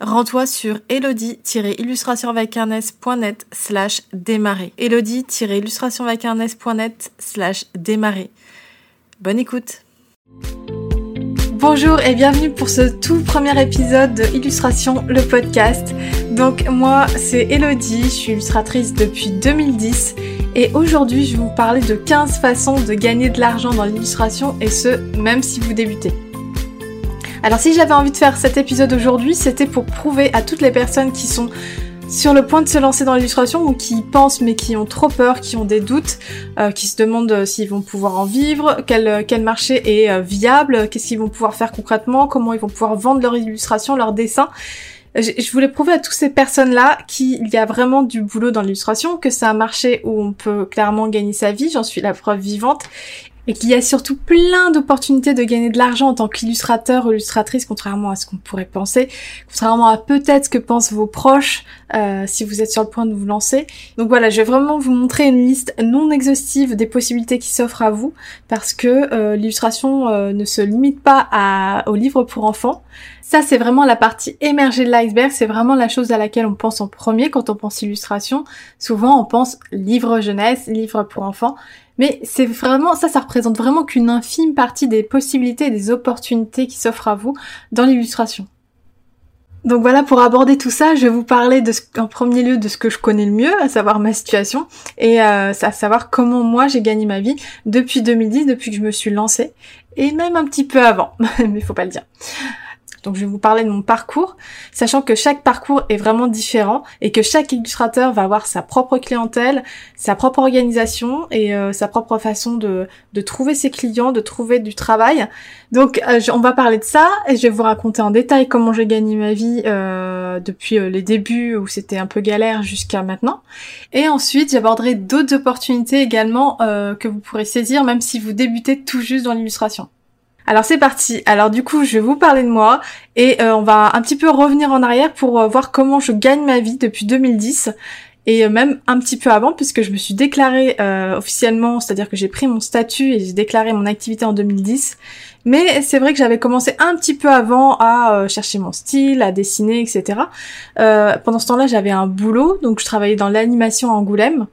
rends-toi sur elodie-illustration slash démarrer. elodie-illustration slash démarrer. Bonne écoute! Bonjour et bienvenue pour ce tout premier épisode de Illustration, le podcast. Donc moi c'est Elodie, je suis illustratrice depuis 2010 et aujourd'hui je vais vous parler de 15 façons de gagner de l'argent dans l'illustration et ce même si vous débutez. Alors si j'avais envie de faire cet épisode aujourd'hui, c'était pour prouver à toutes les personnes qui sont sur le point de se lancer dans l'illustration ou qui pensent mais qui ont trop peur, qui ont des doutes, euh, qui se demandent euh, s'ils vont pouvoir en vivre, quel, euh, quel marché est viable, qu'est-ce qu'ils vont pouvoir faire concrètement, comment ils vont pouvoir vendre leur illustration, leurs dessins. Je voulais prouver à toutes ces personnes-là qu'il y a vraiment du boulot dans l'illustration, que c'est un marché où on peut clairement gagner sa vie, j'en suis la preuve vivante, et qu'il y a surtout plein d'opportunités de gagner de l'argent en tant qu'illustrateur ou illustratrice, contrairement à ce qu'on pourrait penser, contrairement à peut-être ce que pensent vos proches euh, si vous êtes sur le point de vous lancer. Donc voilà, je vais vraiment vous montrer une liste non exhaustive des possibilités qui s'offrent à vous, parce que euh, l'illustration euh, ne se limite pas aux livres pour enfants. Ça, c'est vraiment la partie émergée de l'iceberg, c'est vraiment la chose à laquelle on pense en premier quand on pense illustration. Souvent, on pense livre jeunesse, livre pour enfants. Mais c'est vraiment, ça, ça représente vraiment qu'une infime partie des possibilités et des opportunités qui s'offrent à vous dans l'illustration. Donc voilà, pour aborder tout ça, je vais vous parler en premier lieu de ce que je connais le mieux, à savoir ma situation, et euh, à savoir comment moi j'ai gagné ma vie depuis 2010, depuis que je me suis lancée, et même un petit peu avant, mais faut pas le dire. Donc je vais vous parler de mon parcours, sachant que chaque parcours est vraiment différent et que chaque illustrateur va avoir sa propre clientèle, sa propre organisation et euh, sa propre façon de, trouver ses clients, de trouver du travail. Donc euh, on va parler de ça et je vais vous raconter en détail comment j'ai gagné ma vie euh, depuis les débuts où c'était un peu galère jusqu'à maintenant. Et ensuite j'aborderai d'autres opportunités également que vous pourrez saisir même si vous débutez tout juste dans l'illustration. Alors c'est parti. Alors du coup, je vais vous parler de moi et euh, on va un petit peu revenir en arrière pour euh, voir comment je gagne ma vie depuis 2010 et euh, même un petit peu avant puisque je me suis déclarée officiellement, c'est-à-dire que j'ai pris mon statut et j'ai déclaré mon activité en 2010. Mais c'est vrai que j'avais commencé un petit peu avant à chercher mon style, à dessiner, etc. pendant ce temps-là, j'avais un boulot, donc je travaillais dans l'animation à Angoulême.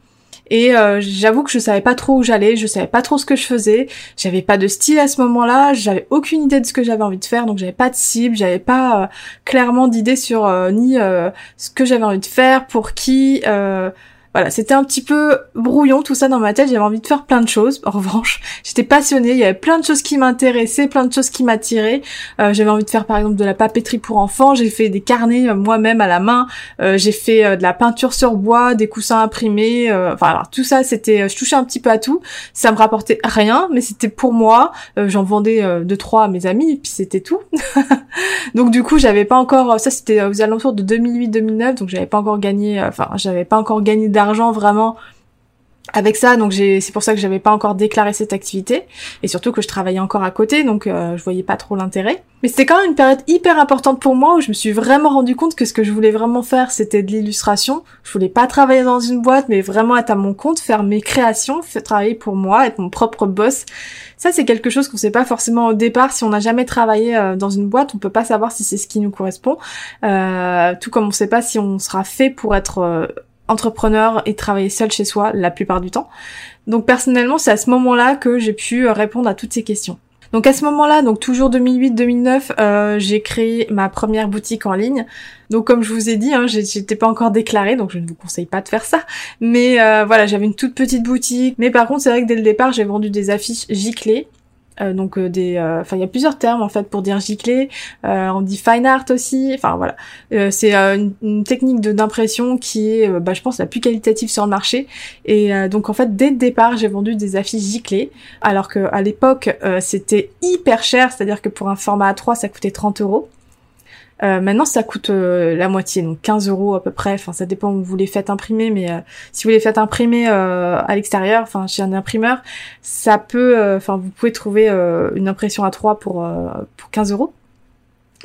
Et euh, j'avoue que je savais pas trop où j'allais, je savais pas trop ce que je faisais, j'avais pas de style à ce moment-là, j'avais aucune idée de ce que j'avais envie de faire, donc j'avais pas de cible, j'avais pas euh, clairement d'idée sur euh, ni ce que j'avais envie de faire, pour qui, voilà, c'était un petit peu brouillon tout ça dans ma tête. J'avais envie de faire plein de choses. En revanche, j'étais passionnée. Il y avait plein de choses qui m'intéressaient, plein de choses qui m'attiraient. Euh, j'avais envie de faire par exemple de la papeterie pour enfants. J'ai fait des carnets euh, moi-même à la main. Euh, j'ai fait de la peinture sur bois, des coussins imprimés. enfin, tout ça, c'était, je touchais un petit peu à tout. Ça me rapportait rien, mais c'était pour moi. J'en vendais deux trois à mes amis, et puis c'était tout. donc du coup, j'avais pas encore. Ça, c'était aux alentours de 2008-2009, donc j'avais pas encore gagné. Enfin, j'avais pas encore gagné d'argent vraiment avec ça, donc c'est pour ça que j'avais pas encore déclaré cette activité, et surtout que je travaillais encore à côté, donc euh, je voyais pas trop l'intérêt. Mais c'était quand même une période hyper importante pour moi où je me suis vraiment rendu compte que ce que je voulais vraiment faire, c'était de l'illustration. Je voulais pas travailler dans une boîte, mais vraiment être à mon compte, faire mes créations, faire travailler pour moi, être mon propre boss. Ça, c'est quelque chose qu'on sait pas forcément au départ. Si on n'a jamais travaillé euh, dans une boîte, on peut pas savoir si c'est ce qui nous correspond. Euh, tout comme on sait pas si on sera fait pour être entrepreneur et travailler seul chez soi la plupart du temps. Donc personnellement, c'est à ce moment-là que j'ai pu euh, répondre à toutes ces questions. Donc à ce moment-là, donc toujours 2008-2009, euh, j'ai créé ma première boutique en ligne. Donc comme je vous ai dit, hein, j'étais pas encore déclarée, donc je ne vous conseille pas de faire ça. Mais euh, voilà, j'avais une toute petite boutique. Mais par contre, c'est vrai que dès le départ, j'ai vendu des affiches giclées Euh, donc euh, des, euh, enfin il y a plusieurs termes en fait pour dire gicler. on dit fine art aussi. Enfin voilà, c'est une, technique d'impression qui est, bah, je pense, la plus qualitative sur le marché. Et donc en fait dès le départ j'ai vendu des affiches giclées, alors que à l'époque c'était hyper cher, c'est-à-dire que pour un format A3 ça coûtait 30 euros. Euh, maintenant, ça coûte euh, la moitié, donc 15 euros à peu près. Enfin, ça dépend où vous les faites imprimer, mais euh, si vous les faites imprimer à l'extérieur, enfin chez un imprimeur, ça peut, enfin vous pouvez trouver une impression à 3 pour pour 15 euros.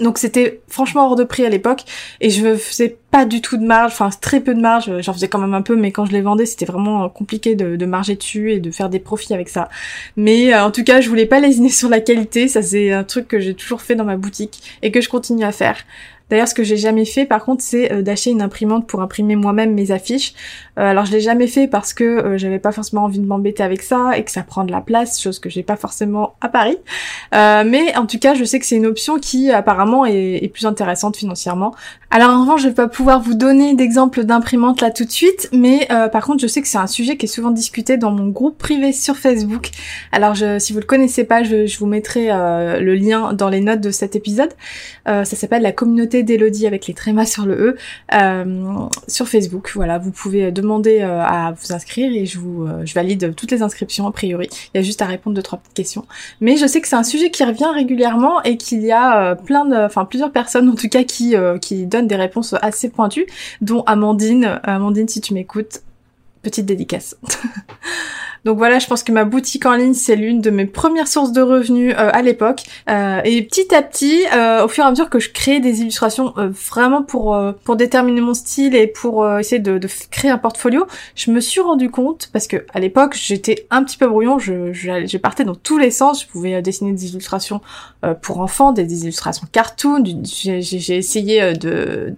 Donc c'était franchement hors de prix à l'époque et je faisais pas du tout de marge, enfin très peu de marge, j'en faisais quand même un peu mais quand je les vendais c'était vraiment compliqué de, de, marger dessus et de faire des profits avec ça. Mais euh, en tout cas je voulais pas lésiner sur la qualité, ça c'est un truc que j'ai toujours fait dans ma boutique et que je continue à faire. D'ailleurs, ce que j'ai jamais fait, par contre, c'est euh, d'acheter une imprimante pour imprimer moi-même mes affiches. Euh, alors, je l'ai jamais fait parce que euh, j'avais pas forcément envie de m'embêter avec ça et que ça prend de la place, chose que j'ai pas forcément à Paris. mais en tout cas, je sais que c'est une option qui apparemment est, plus intéressante financièrement. Alors, en revanche, je vais pas pouvoir vous donner d'exemples d'imprimantes là tout de suite, mais par contre, je sais que c'est un sujet qui est souvent discuté dans mon groupe privé sur Facebook. Alors, si vous le connaissez pas, je, je vous mettrai le lien dans les notes de cet épisode. ça s'appelle la communauté d'Elodie avec les trémas sur le E euh, sur Facebook. Voilà, vous pouvez demander euh, à vous inscrire et je vous euh, je valide toutes les inscriptions a priori. Il y a juste à répondre deux trois petites questions. Mais je sais que c'est un sujet qui revient régulièrement et qu'il y a plein de, enfin plusieurs personnes en tout cas qui qui donnent des réponses assez pointues, dont Amandine. Amandine, si tu m'écoutes, petite dédicace. Donc voilà, je pense que ma boutique en ligne, c'est l'une de mes premières sources de revenus euh, à l'époque. Euh, et petit à petit, euh, au fur et à mesure que je créais des illustrations vraiment pour pour déterminer mon style et pour essayer de, créer un portfolio, je me suis rendu compte parce que à l'époque, j'étais un petit peu brouillon. Je, partais dans tous les sens. Je pouvais dessiner des illustrations pour enfants, des, des illustrations cartoon. J'ai essayé de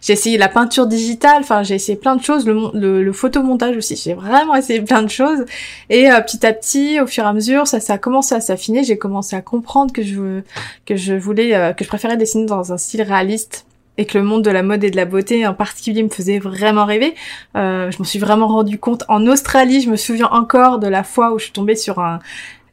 j'ai essayé la peinture digitale, enfin j'ai essayé plein de choses, le, le, photomontage aussi, j'ai vraiment essayé plein de choses. Et euh, petit à petit, au fur et à mesure, ça, ça a commencé à s'affiner, j'ai commencé à comprendre que je, que je voulais, euh, que je préférais dessiner dans un style réaliste et que le monde de la mode et de la beauté en particulier me faisait vraiment rêver. Euh, je m'en suis vraiment rendu compte en Australie. Je me souviens encore de la fois où je suis tombée sur un,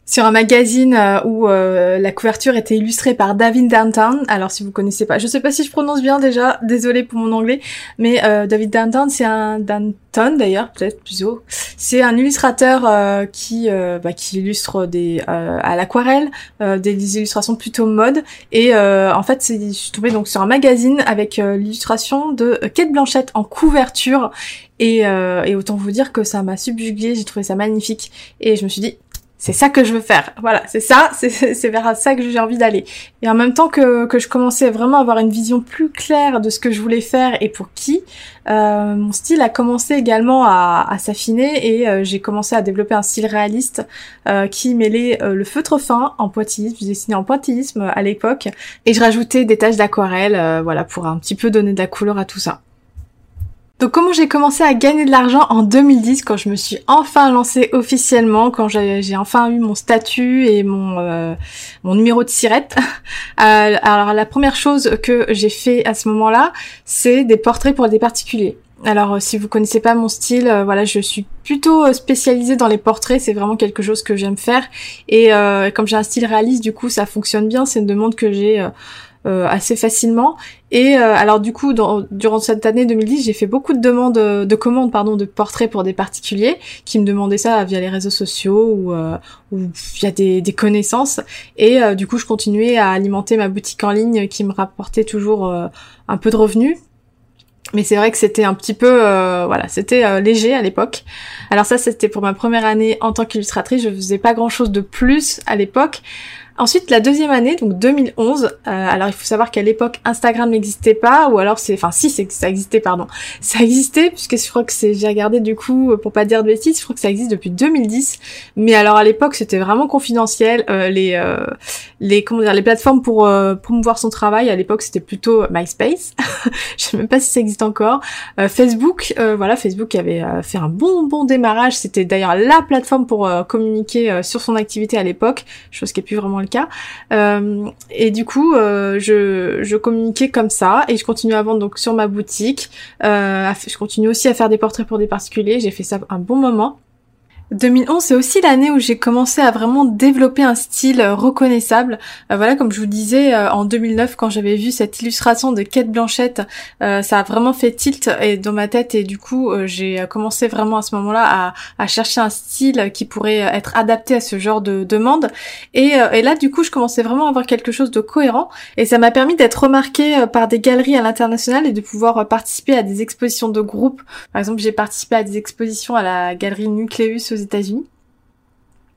sur un magazine euh, où euh, la couverture était illustrée par David Danton. Alors si vous connaissez pas, je sais pas si je prononce bien déjà, désolé pour mon anglais, mais euh, David Danton c'est un Danton d'ailleurs peut-être plutôt. C'est un illustrateur qui bah, qui illustre des à l'aquarelle, des, illustrations plutôt mode et en fait je suis tombée donc sur un magazine avec l'illustration de Kate Blanchette en couverture et, et autant vous dire que ça m'a subjugué, j'ai trouvé ça magnifique et je me suis dit c'est ça que je veux faire. Voilà, c'est ça, c'est vers ça que j'ai envie d'aller. Et en même temps que, que je commençais vraiment à avoir une vision plus claire de ce que je voulais faire et pour qui, euh, mon style a commencé également à, s'affiner et euh, j'ai commencé à développer un style réaliste euh, qui mêlait le feutre fin en pointillisme, je dessinais en pointillisme à l'époque, et je rajoutais des taches d'aquarelle, voilà, pour un petit peu donner de la couleur à tout ça. Donc comment j'ai commencé à gagner de l'argent en 2010 quand je me suis enfin lancée officiellement, quand j'ai enfin eu mon statut et mon euh, numéro de sirette. Euh, alors la première chose que j'ai fait à ce moment-là, c'est des portraits pour des particuliers. Alors si vous connaissez pas mon style, euh, voilà, je suis plutôt spécialisée dans les portraits, c'est vraiment quelque chose que j'aime faire et comme j'ai un style réaliste, du coup ça fonctionne bien, c'est une demande que j'ai euh, assez facilement. Et euh, alors du coup, durant cette année 2010, j'ai fait beaucoup de demandes, euh, de commandes pardon, de portraits pour des particuliers qui me demandaient ça via les réseaux sociaux ou, ou via des, des, connaissances. Et du coup, je continuais à alimenter ma boutique en ligne qui me rapportait toujours un peu de revenus. Mais c'est vrai que c'était un petit peu, voilà, c'était léger à l'époque. Alors ça, c'était pour ma première année en tant qu'illustratrice. Je faisais pas grand chose de plus à l'époque. Ensuite, la deuxième année, donc 2011, euh, alors il faut savoir qu'à l'époque, Instagram n'existait pas, ou alors c'est, enfin si, ça existait, pardon. Ça existait, puisque je crois que c'est, j'ai regardé du coup, pour pas dire de bêtises, je crois que ça existe depuis 2010. Mais alors à l'époque, c'était vraiment confidentiel. Euh, les, euh, les, comment dire, les plateformes pour promouvoir son travail, à l'époque, c'était plutôt MySpace. je sais même pas si ça existe encore. Facebook, voilà, Facebook avait fait un bon, bon démarrage. C'était d'ailleurs la plateforme pour communiquer sur son activité à l'époque, chose qui est plus vraiment Euh, et du coup, euh, je, je communiquais comme ça et je continue à vendre donc sur ma boutique. Euh, je continue aussi à faire des portraits pour des particuliers. J'ai fait ça un bon moment. 2011, c'est aussi l'année où j'ai commencé à vraiment développer un style euh, reconnaissable. Euh, voilà, comme je vous disais, euh, en 2009, quand j'avais vu cette illustration de Kate Blanchette, ça a vraiment fait tilt dans ma tête et du coup, j'ai commencé vraiment à ce moment-là à, chercher un style qui pourrait être adapté à ce genre de demande. Et, et là, du coup, je commençais vraiment à avoir quelque chose de cohérent et ça m'a permis d'être remarqué par des galeries à l'international et de pouvoir participer à des expositions de groupe. Par exemple, j'ai participé à des expositions à la galerie Nucleus aux États-Unis.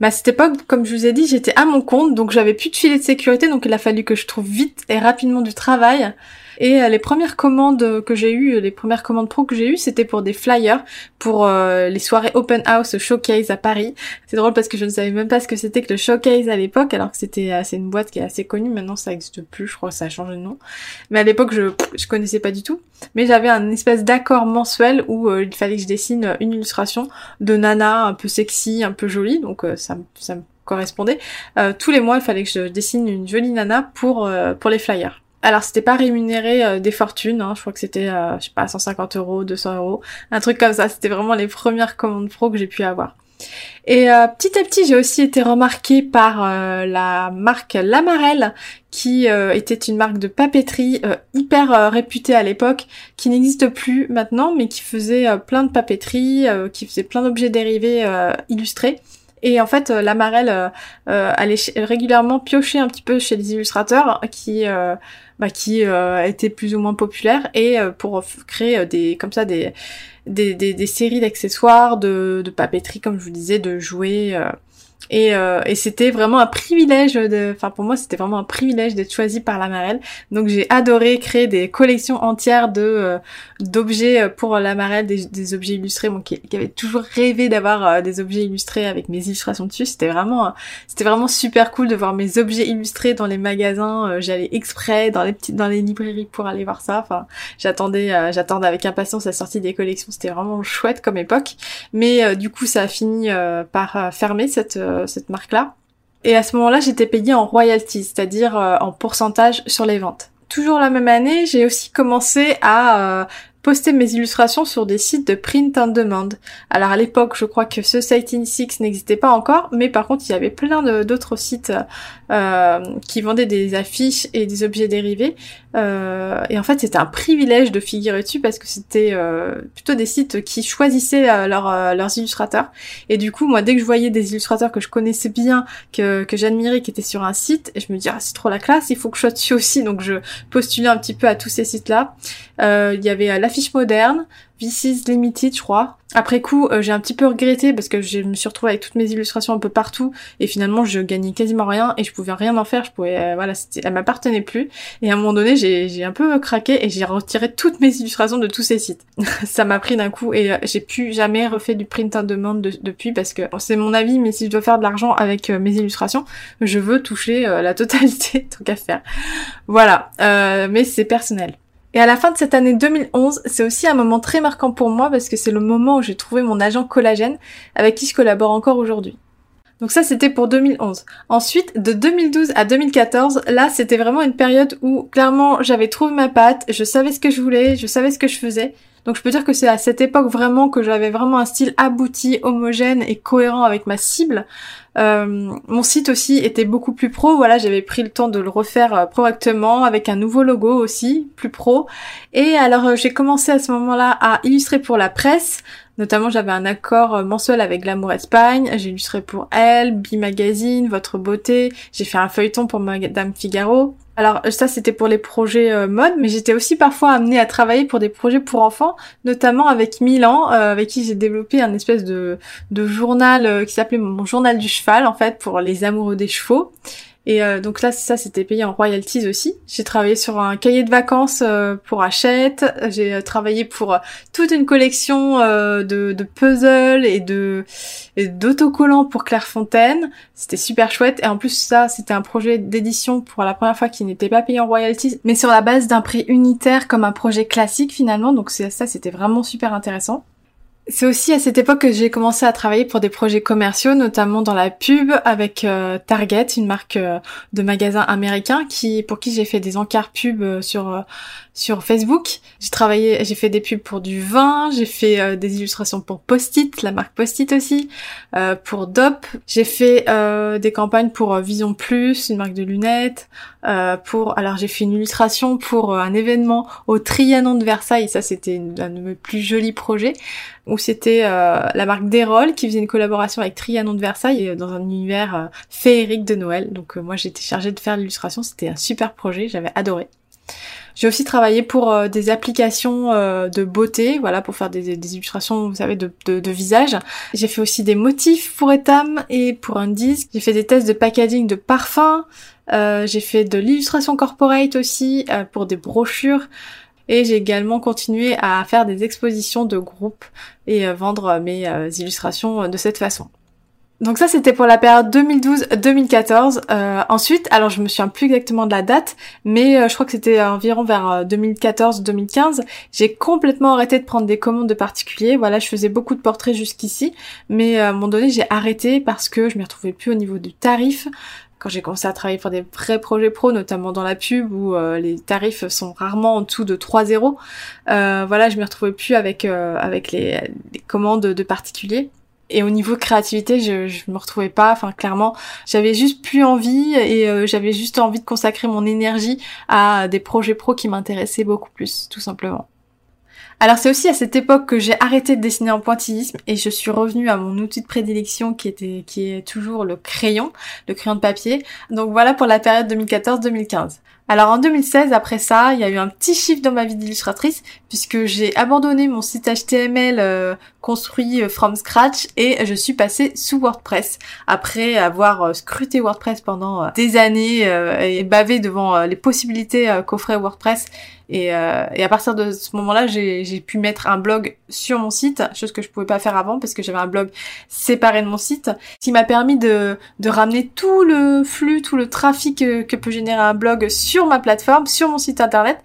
Mais à cette époque, comme je vous ai dit, j'étais à mon compte, donc j'avais plus de filet de sécurité, donc il a fallu que je trouve vite et rapidement du travail. Et euh, les premières commandes que j'ai eues, les premières commandes pro que j'ai eues, c'était pour des flyers pour euh, les soirées open house showcase à Paris. C'est drôle parce que je ne savais même pas ce que c'était que le showcase à l'époque, alors que c'était c'est une boîte qui est assez connue. Maintenant, ça existe plus, je crois ça a changé de nom. Mais à l'époque, je je connaissais pas du tout. Mais j'avais un espèce d'accord mensuel où euh, il fallait que je dessine une illustration de nana un peu sexy, un peu jolie. Donc ça ça me correspondait. tous les mois, il fallait que je dessine une jolie nana pour pour les flyers. Alors c'était pas rémunéré euh, des fortunes, hein. je crois que c'était, euh, je sais pas, 150 euros, 200 euros, un truc comme ça. C'était vraiment les premières commandes pro que j'ai pu avoir. Et euh, petit à petit, j'ai aussi été remarquée par la marque Lamarelle, qui était une marque de papeterie hyper réputée à l'époque, qui n'existe plus maintenant, mais qui faisait plein de papeterie, qui faisait plein d'objets dérivés illustrés. Et en fait, Lamarelle allait régulièrement piocher un petit peu chez les illustrateurs qui bah, qui euh, était plus ou moins populaire et euh, pour créer euh, des comme ça des des, des, séries d'accessoires, de, de papeterie comme je vous disais, de jouets. Et, euh, et c'était vraiment un privilège de, enfin pour moi c'était vraiment un privilège d'être choisi par la Marelle. Donc j'ai adoré créer des collections entières de euh, d'objets pour la Marelle, des, des, objets illustrés. Moi qui, qui avait toujours rêvé d'avoir euh, des objets illustrés avec mes illustrations dessus. C'était vraiment c'était vraiment super cool de voir mes objets illustrés dans les magasins. J'allais exprès dans les petites dans les librairies pour aller voir ça. Enfin j'attendais j'attendais avec impatience la sortie des collections. C'était vraiment chouette comme époque. Mais du coup ça a fini par fermer cette euh, cette marque-là. Et à ce moment-là, j'étais payée en royalties, c'est-à-dire euh, en pourcentage sur les ventes. Toujours la même année, j'ai aussi commencé à euh, poster mes illustrations sur des sites de print on demand. Alors à l'époque, je crois que ce site in six n'existait pas encore, mais par contre, il y avait plein d'autres sites euh, qui vendaient des affiches et des objets dérivés. Euh, et en fait, c'était un privilège de figurer dessus parce que c'était euh, plutôt des sites qui choisissaient leurs illustrateurs. Et du coup, moi, dès que je voyais des illustrateurs que je connaissais bien, que, que j'admirais, qui étaient sur un site, et je me disais, ah, c'est trop la classe, il faut que je sois dessus aussi. Donc je postulais un petit peu à tous ces sites-là. Il y avait l'affiche moderne, VC's Limited, je crois. Après coup, euh, j'ai un petit peu regretté parce que je me suis retrouvée avec toutes mes illustrations un peu partout et finalement je gagnais quasiment rien et je pouvais rien en faire. Je pouvais, euh, voilà, elle m'appartenait plus. Et à un moment donné, j'ai un peu craqué et j'ai retiré toutes mes illustrations de tous ces sites. ça m'a pris d'un coup et euh, j'ai plus jamais refait du print on demand depuis parce que c'est mon avis, mais si je dois faire de l'argent avec mes illustrations, je veux toucher la totalité tant qu'à faire. Voilà, mais c'est personnel. Et à la fin de cette année 2011, c'est aussi un moment très marquant pour moi parce que c'est le moment où j'ai trouvé mon agent collagène avec qui je collabore encore aujourd'hui. Donc ça c'était pour 2011. Ensuite, de 2012 à 2014, là c'était vraiment une période où clairement j'avais trouvé ma patte, je savais ce que je voulais, je savais ce que je faisais. Donc je peux dire que c'est à cette époque vraiment que j'avais vraiment un style abouti, homogène et cohérent avec ma cible. Euh, mon site aussi était beaucoup plus pro. Voilà, j'avais pris le temps de le refaire euh, correctement avec un nouveau logo aussi, plus pro. Et alors euh, j'ai commencé à ce moment-là à illustrer pour la presse. Notamment, j'avais un accord mensuel avec Glamour Espagne. J'ai illustré pour Elle, B Magazine, Votre Beauté. J'ai fait un feuilleton pour Madame Figaro. Alors ça c'était pour les projets euh, mode, mais j'étais aussi parfois amenée à travailler pour des projets pour enfants, notamment avec Milan, euh, avec qui j'ai développé un espèce de, journal euh, qui s'appelait mon journal du cheval en fait pour les amoureux des chevaux. Et euh, donc là, ça, c'était payé en royalties aussi. J'ai travaillé sur un cahier de vacances euh, pour Hachette. J'ai euh, travaillé pour toute une collection de, de, puzzles et de d'autocollants pour Clairefontaine. C'était super chouette. Et en plus, ça, c'était un projet d'édition pour la première fois qui n'était pas payé en royalties, mais sur la base d'un prix unitaire comme un projet classique finalement. Donc ça, c'était vraiment super intéressant. C'est aussi à cette époque que j'ai commencé à travailler pour des projets commerciaux, notamment dans la pub avec euh, Target, une marque euh, de magasins américains qui pour qui j'ai fait des encarts pub euh, sur sur Facebook. J'ai travaillé, j'ai fait des pubs pour du vin, j'ai fait des illustrations pour Post-it, la marque Post-it aussi, pour Dop. J'ai fait des campagnes pour Vision Plus, une marque de lunettes. pour alors j'ai fait une illustration pour un événement au Trianon de Versailles. Ça c'était un de mes plus jolis projets c'était euh, la marque Derol qui faisait une collaboration avec Trianon de Versailles euh, dans un univers euh, féerique de Noël. Donc moi j'étais chargée de faire l'illustration, c'était un super projet, j'avais adoré. J'ai aussi travaillé pour des applications de beauté, voilà, pour faire des, illustrations, vous savez, de, de, visage. J'ai fait aussi des motifs pour Etam et pour un disque. J'ai fait des tests de packaging de parfums. j'ai fait de l'illustration corporate aussi pour des brochures. Et j'ai également continué à faire des expositions de groupe et euh, vendre mes euh, illustrations euh, de cette façon. Donc ça c'était pour la période 2012-2014. ensuite, alors je me souviens plus exactement de la date, mais je crois que c'était environ vers 2014-2015. J'ai complètement arrêté de prendre des commandes de particuliers. Voilà, je faisais beaucoup de portraits jusqu'ici, mais à un moment donné j'ai arrêté parce que je m'y retrouvais plus au niveau du tarif quand j'ai commencé à travailler pour des vrais projets pro, notamment dans la pub où euh, les tarifs sont rarement en dessous de 3 zéros, euh, voilà, je me retrouvais plus avec euh, avec les, commandes de particuliers. Et au niveau créativité, je, je me retrouvais pas. Enfin, clairement, j'avais juste plus envie et j'avais juste envie de consacrer mon énergie à des projets pro qui m'intéressaient beaucoup plus, tout simplement. Alors c'est aussi à cette époque que j'ai arrêté de dessiner en pointillisme et je suis revenue à mon outil de prédilection qui était qui est toujours le crayon, le crayon de papier. Donc voilà pour la période 2014-2015. Alors en 2016, après ça, il y a eu un petit chiffre dans ma vie d'illustratrice puisque j'ai abandonné mon site HTML euh, construit euh, from scratch et je suis passée sous WordPress après avoir euh, scruté WordPress pendant des années et bavé devant les possibilités qu'offrait WordPress. Et, et, à partir de ce moment-là, j'ai pu mettre un blog sur mon site, chose que je pouvais pas faire avant parce que j'avais un blog séparé de mon site, qui m'a permis de, de ramener tout le flux, tout le trafic que, que peut générer un blog sur ma plateforme, sur mon site internet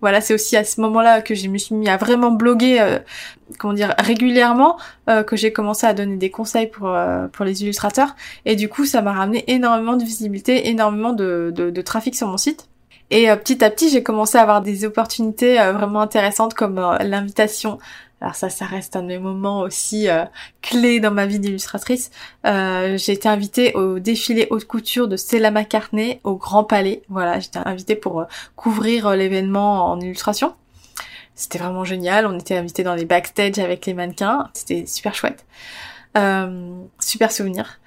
voilà, c'est aussi à ce moment-là que je me suis mis à vraiment bloguer, euh, comment dire, régulièrement, euh, que j'ai commencé à donner des conseils pour euh, pour les illustrateurs. Et du coup, ça m'a ramené énormément de visibilité, énormément de, de trafic sur mon site. Et petit à petit, j'ai commencé à avoir des opportunités vraiment intéressantes comme l'invitation alors ça, ça reste un de moments aussi euh, clés dans ma vie d'illustratrice. Euh, j'ai été invitée au défilé haute couture de Stella McCartney au Grand Palais. Voilà, j'étais invitée pour euh, couvrir l'événement en illustration. C'était vraiment génial. On était invités dans les backstage avec les mannequins. C'était super chouette. super souvenir.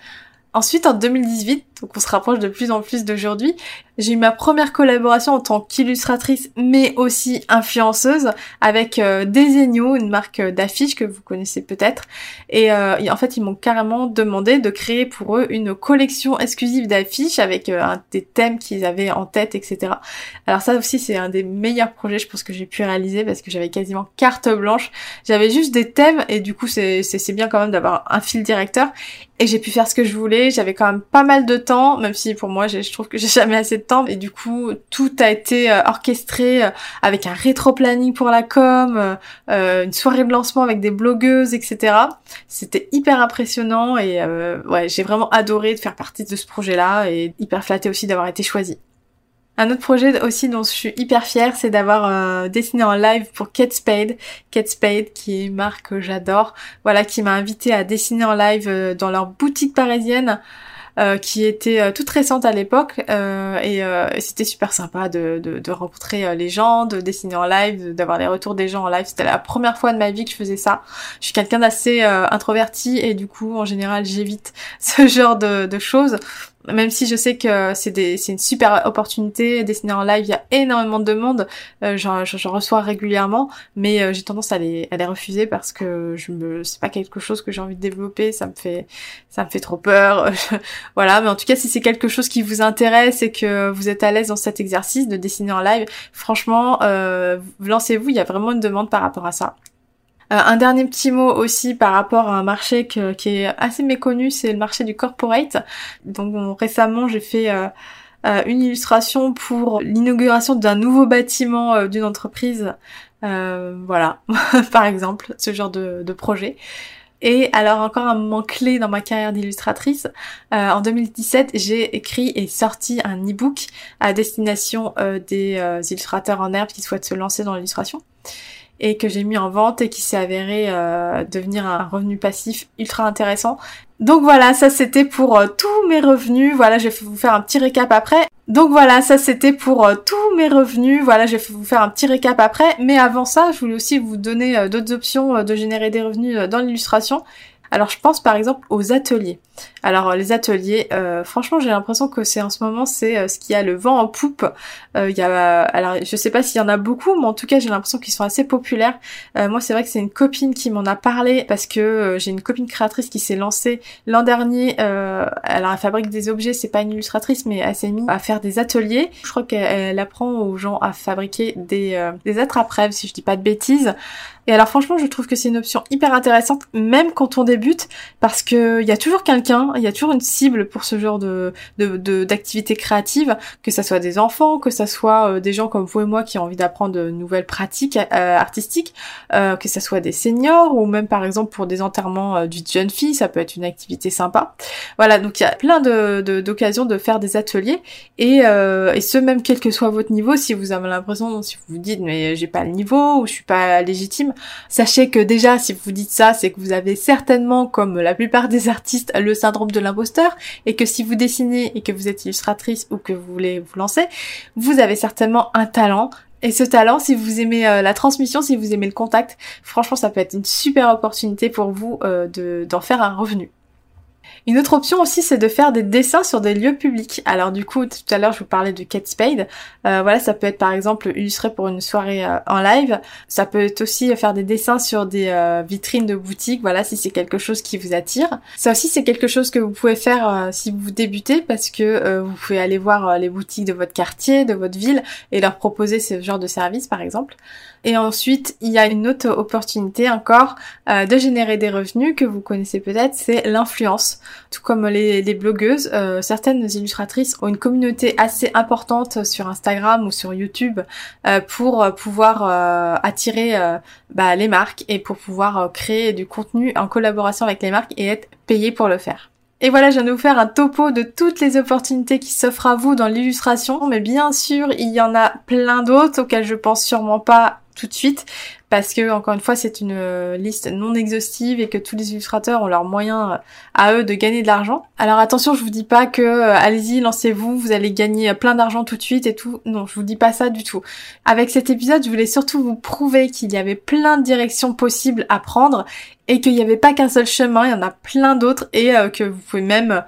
Ensuite, en 2018, donc on se rapproche de plus en plus d'aujourd'hui, j'ai eu ma première collaboration en tant qu'illustratrice, mais aussi influenceuse, avec euh, une marque d'affiches que vous connaissez peut-être. Et, euh, en fait, ils m'ont carrément demandé de créer pour eux une collection exclusive d'affiches avec euh, des thèmes qu'ils avaient en tête, etc. Alors ça aussi, c'est un des meilleurs projets, je pense que j'ai pu réaliser parce que j'avais quasiment carte blanche. J'avais juste des thèmes et du coup, c'est bien quand même d'avoir un fil directeur. Et j'ai pu faire ce que je voulais. J'avais quand même pas mal de temps, même si pour moi, je trouve que j'ai jamais assez de temps. Et du coup, tout a été euh, orchestré euh, avec un rétro-planning pour la com, euh, une soirée de lancement avec des blogueuses, etc. C'était hyper impressionnant et ouais, j'ai vraiment adoré de faire partie de ce projet-là et hyper flattée aussi d'avoir été choisie. Un autre projet aussi dont je suis hyper fière, c'est d'avoir dessiné en live pour Kate Spade. Kate Spade, qui est une marque que j'adore, voilà, qui m'a invité à dessiner en live dans leur boutique parisienne. Euh, qui était euh, toute récente à l'époque euh, et, c'était super sympa de, rencontrer les gens, de dessiner en live, d'avoir les retours des gens en live. C'était la première fois de ma vie que je faisais ça. Je suis quelqu'un d'assez introverti et du coup en général j'évite ce genre de choses même si je sais que c'est une super opportunité, dessiner en live, il y a énormément de demandes, euh, j'en, reçois régulièrement, mais euh, j'ai tendance à les, à les refuser parce que je me, c'est pas quelque chose que j'ai envie de développer, ça me fait, ça me fait trop peur, voilà. Mais en tout cas, si c'est quelque chose qui vous intéresse et que vous êtes à l'aise dans cet exercice de dessiner en live, franchement, euh, lancez-vous, il y a vraiment une demande par rapport à ça. Euh, un dernier petit mot aussi par rapport à un marché qui est assez méconnu, c'est le marché du corporate. Donc récemment j'ai fait euh, une illustration pour l'inauguration d'un nouveau bâtiment d'une entreprise. voilà, par exemple, ce genre de, projet. Et alors encore un moment clé dans ma carrière d'illustratrice, euh, en 2017 j'ai écrit et sorti un e-book à destination euh, des euh, illustrateurs en herbe qui souhaitent se lancer dans l'illustration et que j'ai mis en vente et qui s'est avéré devenir un revenu passif ultra intéressant. Donc voilà, ça c'était pour tous mes revenus. Voilà, je vais vous faire un petit récap après. Donc voilà, ça c'était pour euh, tous mes revenus. Voilà, je vais vous faire un petit récap après. Mais avant ça, je voulais aussi vous donner euh, d'autres options euh, de générer des revenus dans l'illustration. Alors je pense par exemple aux ateliers. Alors les ateliers, euh, franchement j'ai l'impression que c'est en ce moment c'est euh, ce qui a le vent en poupe. Euh, y a, alors je sais pas s'il y en a beaucoup, mais en tout cas j'ai l'impression qu'ils sont assez populaires. moi c'est vrai que c'est une copine qui m'en a parlé parce que j'ai une copine créatrice qui s'est lancée l'an dernier. elle, a fabrique des objets, c'est pas une illustratrice, mais elle s'est mise à faire des ateliers. Je crois qu'elle apprend aux gens à fabriquer des des attrape-rêves si je dis pas de bêtises. Et alors franchement, je trouve que c'est une option hyper intéressante, même quand on débute, parce que il y a toujours quelqu'un, il y a toujours une cible pour ce genre de d'activité créative, que ça soit des enfants, que ça soit euh, des gens comme vous et moi qui ont envie d'apprendre de nouvelles pratiques euh, artistiques, euh, que ça soit des seniors ou même par exemple pour des enterrements d'une jeune fille, ça peut être une activité sympa. Voilà, donc il y a plein de d'occasions de, faire des ateliers et et ce même quel que soit votre niveau, si vous avez l'impression, si vous vous dites mais j'ai pas le niveau ou je suis pas légitime Sachez que déjà, si vous dites ça, c'est que vous avez certainement, comme la plupart des artistes, le syndrome de l'imposteur, et que si vous dessinez et que vous êtes illustratrice ou que vous voulez vous lancer, vous avez certainement un talent, et ce talent, si vous aimez euh, la transmission, si vous aimez le contact, franchement, ça peut être une super opportunité pour vous euh, d'en faire un revenu. Une autre option aussi, c'est de faire des dessins sur des lieux publics. Alors du coup, tout à l'heure, je vous parlais de Kate Spade. Euh, voilà, ça peut être par exemple illustré pour une soirée euh, en live. Ça peut aussi faire des dessins sur des euh, vitrines de boutiques. Voilà, si c'est quelque chose qui vous attire. Ça aussi, c'est quelque chose que vous pouvez faire si vous débutez parce que vous pouvez aller voir les boutiques de votre quartier, de votre ville et leur proposer ce genre de service, par exemple. Et ensuite, il y a une autre opportunité encore de générer des revenus que vous connaissez peut-être, c'est l'influence. Tout comme les, blogueuses, euh, certaines illustratrices ont une communauté assez importante sur Instagram ou sur YouTube euh, pour pouvoir euh, attirer bah, les marques et pour pouvoir créer du contenu en collaboration avec les marques et être payé pour le faire. Et voilà, je viens de vous faire un topo de toutes les opportunités qui s'offrent à vous dans l'illustration, mais bien sûr, il y en a plein d'autres auxquelles je pense sûrement pas tout de suite parce que encore une fois c'est une euh, liste non exhaustive et que tous les illustrateurs ont leurs moyens euh, à eux de gagner de l'argent. Alors attention, je vous dis pas que euh, allez-y, lancez-vous, vous allez gagner plein d'argent tout de suite et tout. Non, je vous dis pas ça du tout. Avec cet épisode, je voulais surtout vous prouver qu'il y avait plein de directions possibles à prendre et qu'il n'y avait pas qu'un seul chemin, il y en a plein d'autres et que vous pouvez même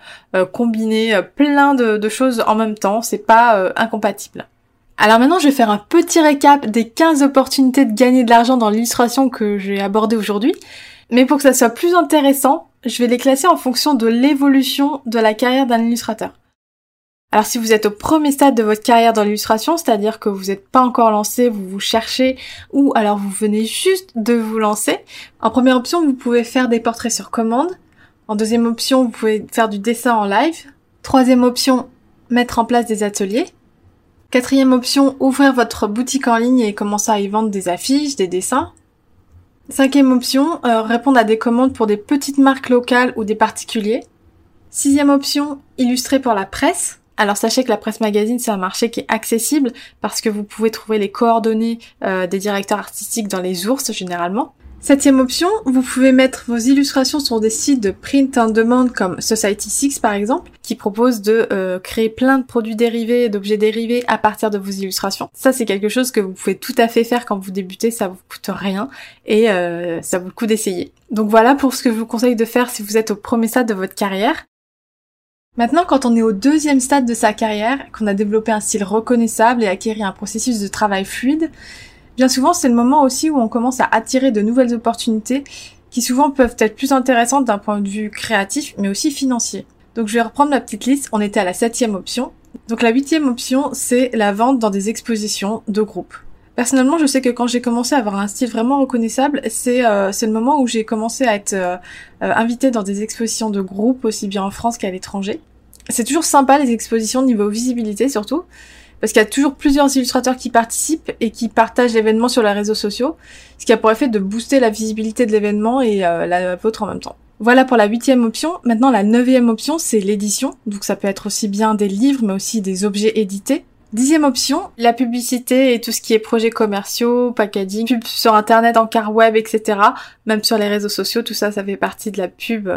combiner plein de, de, choses en même temps, c'est pas incompatible. Alors maintenant, je vais faire un petit récap des 15 opportunités de gagner de l'argent dans l'illustration que j'ai abordé aujourd'hui. Mais pour que ça soit plus intéressant, je vais les classer en fonction de l'évolution de la carrière d'un illustrateur. Alors si vous êtes au premier stade de votre carrière dans l'illustration, c'est-à-dire que vous n'êtes pas encore lancé, vous vous cherchez, ou alors vous venez juste de vous lancer, en première option, vous pouvez faire des portraits sur commande. En deuxième option, vous pouvez faire du dessin en live. Troisième option, mettre en place des ateliers. Quatrième option, ouvrir votre boutique en ligne et commencer à y vendre des affiches, des dessins. Cinquième option, euh, répondre à des commandes pour des petites marques locales ou des particuliers. Sixième option, illustrer pour la presse. Alors sachez que la presse magazine c'est un marché qui est accessible parce que vous pouvez trouver les coordonnées euh, des directeurs artistiques dans les ours généralement. Septième option, vous pouvez mettre vos illustrations sur des sites de print on demand comme Society6 par exemple, qui propose de euh, créer plein de produits dérivés, d'objets dérivés à partir de vos illustrations. Ça c'est quelque chose que vous pouvez tout à fait faire quand vous débutez, ça vous coûte rien et euh, ça vaut le coup d'essayer. Donc voilà pour ce que je vous conseille de faire si vous êtes au premier stade de votre carrière. Maintenant, quand on est au deuxième stade de sa carrière, qu'on a développé un style reconnaissable et acquéri un processus de travail fluide, Bien souvent, c'est le moment aussi où on commence à attirer de nouvelles opportunités qui souvent peuvent être plus intéressantes d'un point de vue créatif, mais aussi financier. Donc je vais reprendre ma petite liste. On était à la septième option. Donc la huitième option, c'est la vente dans des expositions de groupe. Personnellement, je sais que quand j'ai commencé à avoir un style vraiment reconnaissable, c'est euh, le moment où j'ai commencé à être euh, euh invitée dans des expositions de groupe, aussi bien en France qu'à l'étranger. C'est toujours sympa les expositions niveau visibilité surtout, parce qu'il y a toujours plusieurs illustrateurs qui participent et qui partagent l'événement sur les réseaux sociaux, ce qui a pour effet de booster la visibilité de l'événement et euh, la vôtre en même temps. Voilà pour la huitième option. Maintenant, la neuvième option, c'est l'édition. Donc ça peut être aussi bien des livres, mais aussi des objets édités. Dixième option, la publicité et tout ce qui est projets commerciaux, packaging, pub sur internet, en car web, etc. Même sur les réseaux sociaux, tout ça, ça fait partie de la pub.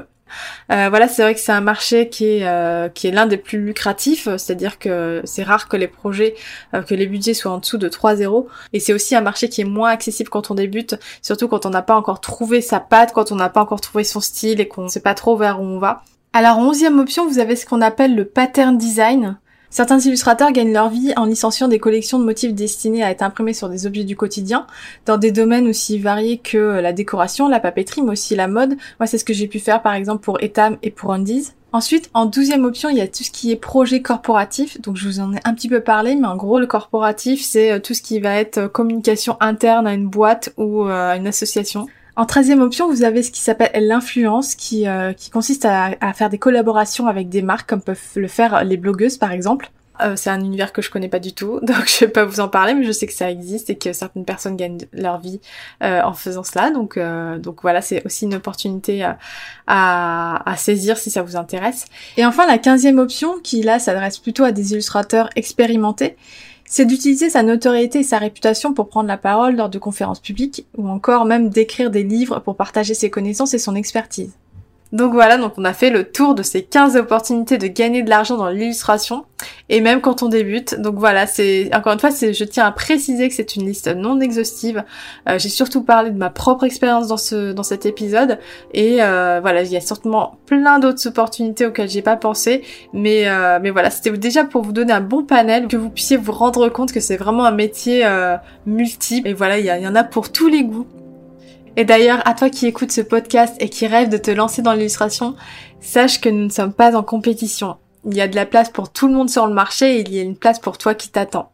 Euh, voilà, c'est vrai que c'est un marché qui est euh, est l'un des plus lucratifs, c'est-à-dire que c'est rare que les projets, euh, que les budgets soient en dessous de 3 zéros. Et c'est aussi un marché qui est moins accessible quand on débute, surtout quand on n'a pas encore trouvé sa patte, quand on n'a pas encore trouvé son style et qu'on ne sait pas trop vers où on va. Alors, onzième option, vous avez ce qu'on appelle le pattern design. Certains illustrateurs gagnent leur vie en licenciant des collections de motifs destinés à être imprimés sur des objets du quotidien, dans des domaines aussi variés que la décoration, la papeterie, mais aussi la mode. Moi, c'est ce que j'ai pu faire par exemple pour Etam et pour Undies. Ensuite, en douzième option, il y a tout ce qui est projet corporatif. Donc, je vous en ai un petit peu parlé, mais en gros, le corporatif, c'est euh, tout ce qui va être euh, communication interne à une boîte ou euh, à une association. En treizième option, vous avez ce qui s'appelle l'influence, qui, euh, consiste à, faire des collaborations avec des marques, comme peuvent le faire les blogueuses par exemple. Euh, c'est un univers que je connais pas du tout, donc je vais pas vous en parler, mais je sais que ça existe et que certaines personnes gagnent leur vie euh, en faisant cela. Donc, voilà, c'est aussi une opportunité à, saisir si ça vous intéresse. Et enfin, la quinzième option, qui là s'adresse plutôt à des illustrateurs expérimentés, c'est d'utiliser sa notoriété et sa réputation pour prendre la parole lors de conférences publiques ou encore même d'écrire des livres pour partager ses connaissances et son expertise. Donc voilà, donc on a fait le tour de ces 15 opportunités de gagner de l'argent dans l'illustration, et même quand on débute. Donc voilà, c'est encore une fois, je tiens à préciser que c'est une liste non exhaustive. Euh, j'ai surtout parlé de ma propre expérience dans ce dans cet épisode, et euh, voilà, il y a certainement plein d'autres opportunités auxquelles j'ai pas pensé, mais euh, mais voilà, c'était déjà pour vous donner un bon panel, que vous puissiez vous rendre compte que c'est vraiment un métier multiple, et voilà, il y en a pour tous les goûts. Et d'ailleurs, à toi qui écoutes ce podcast et qui rêve de te lancer dans l'illustration, sache que nous ne sommes pas en compétition. Il y a de la place pour tout le monde sur le marché et il y a une place pour toi qui t'attend.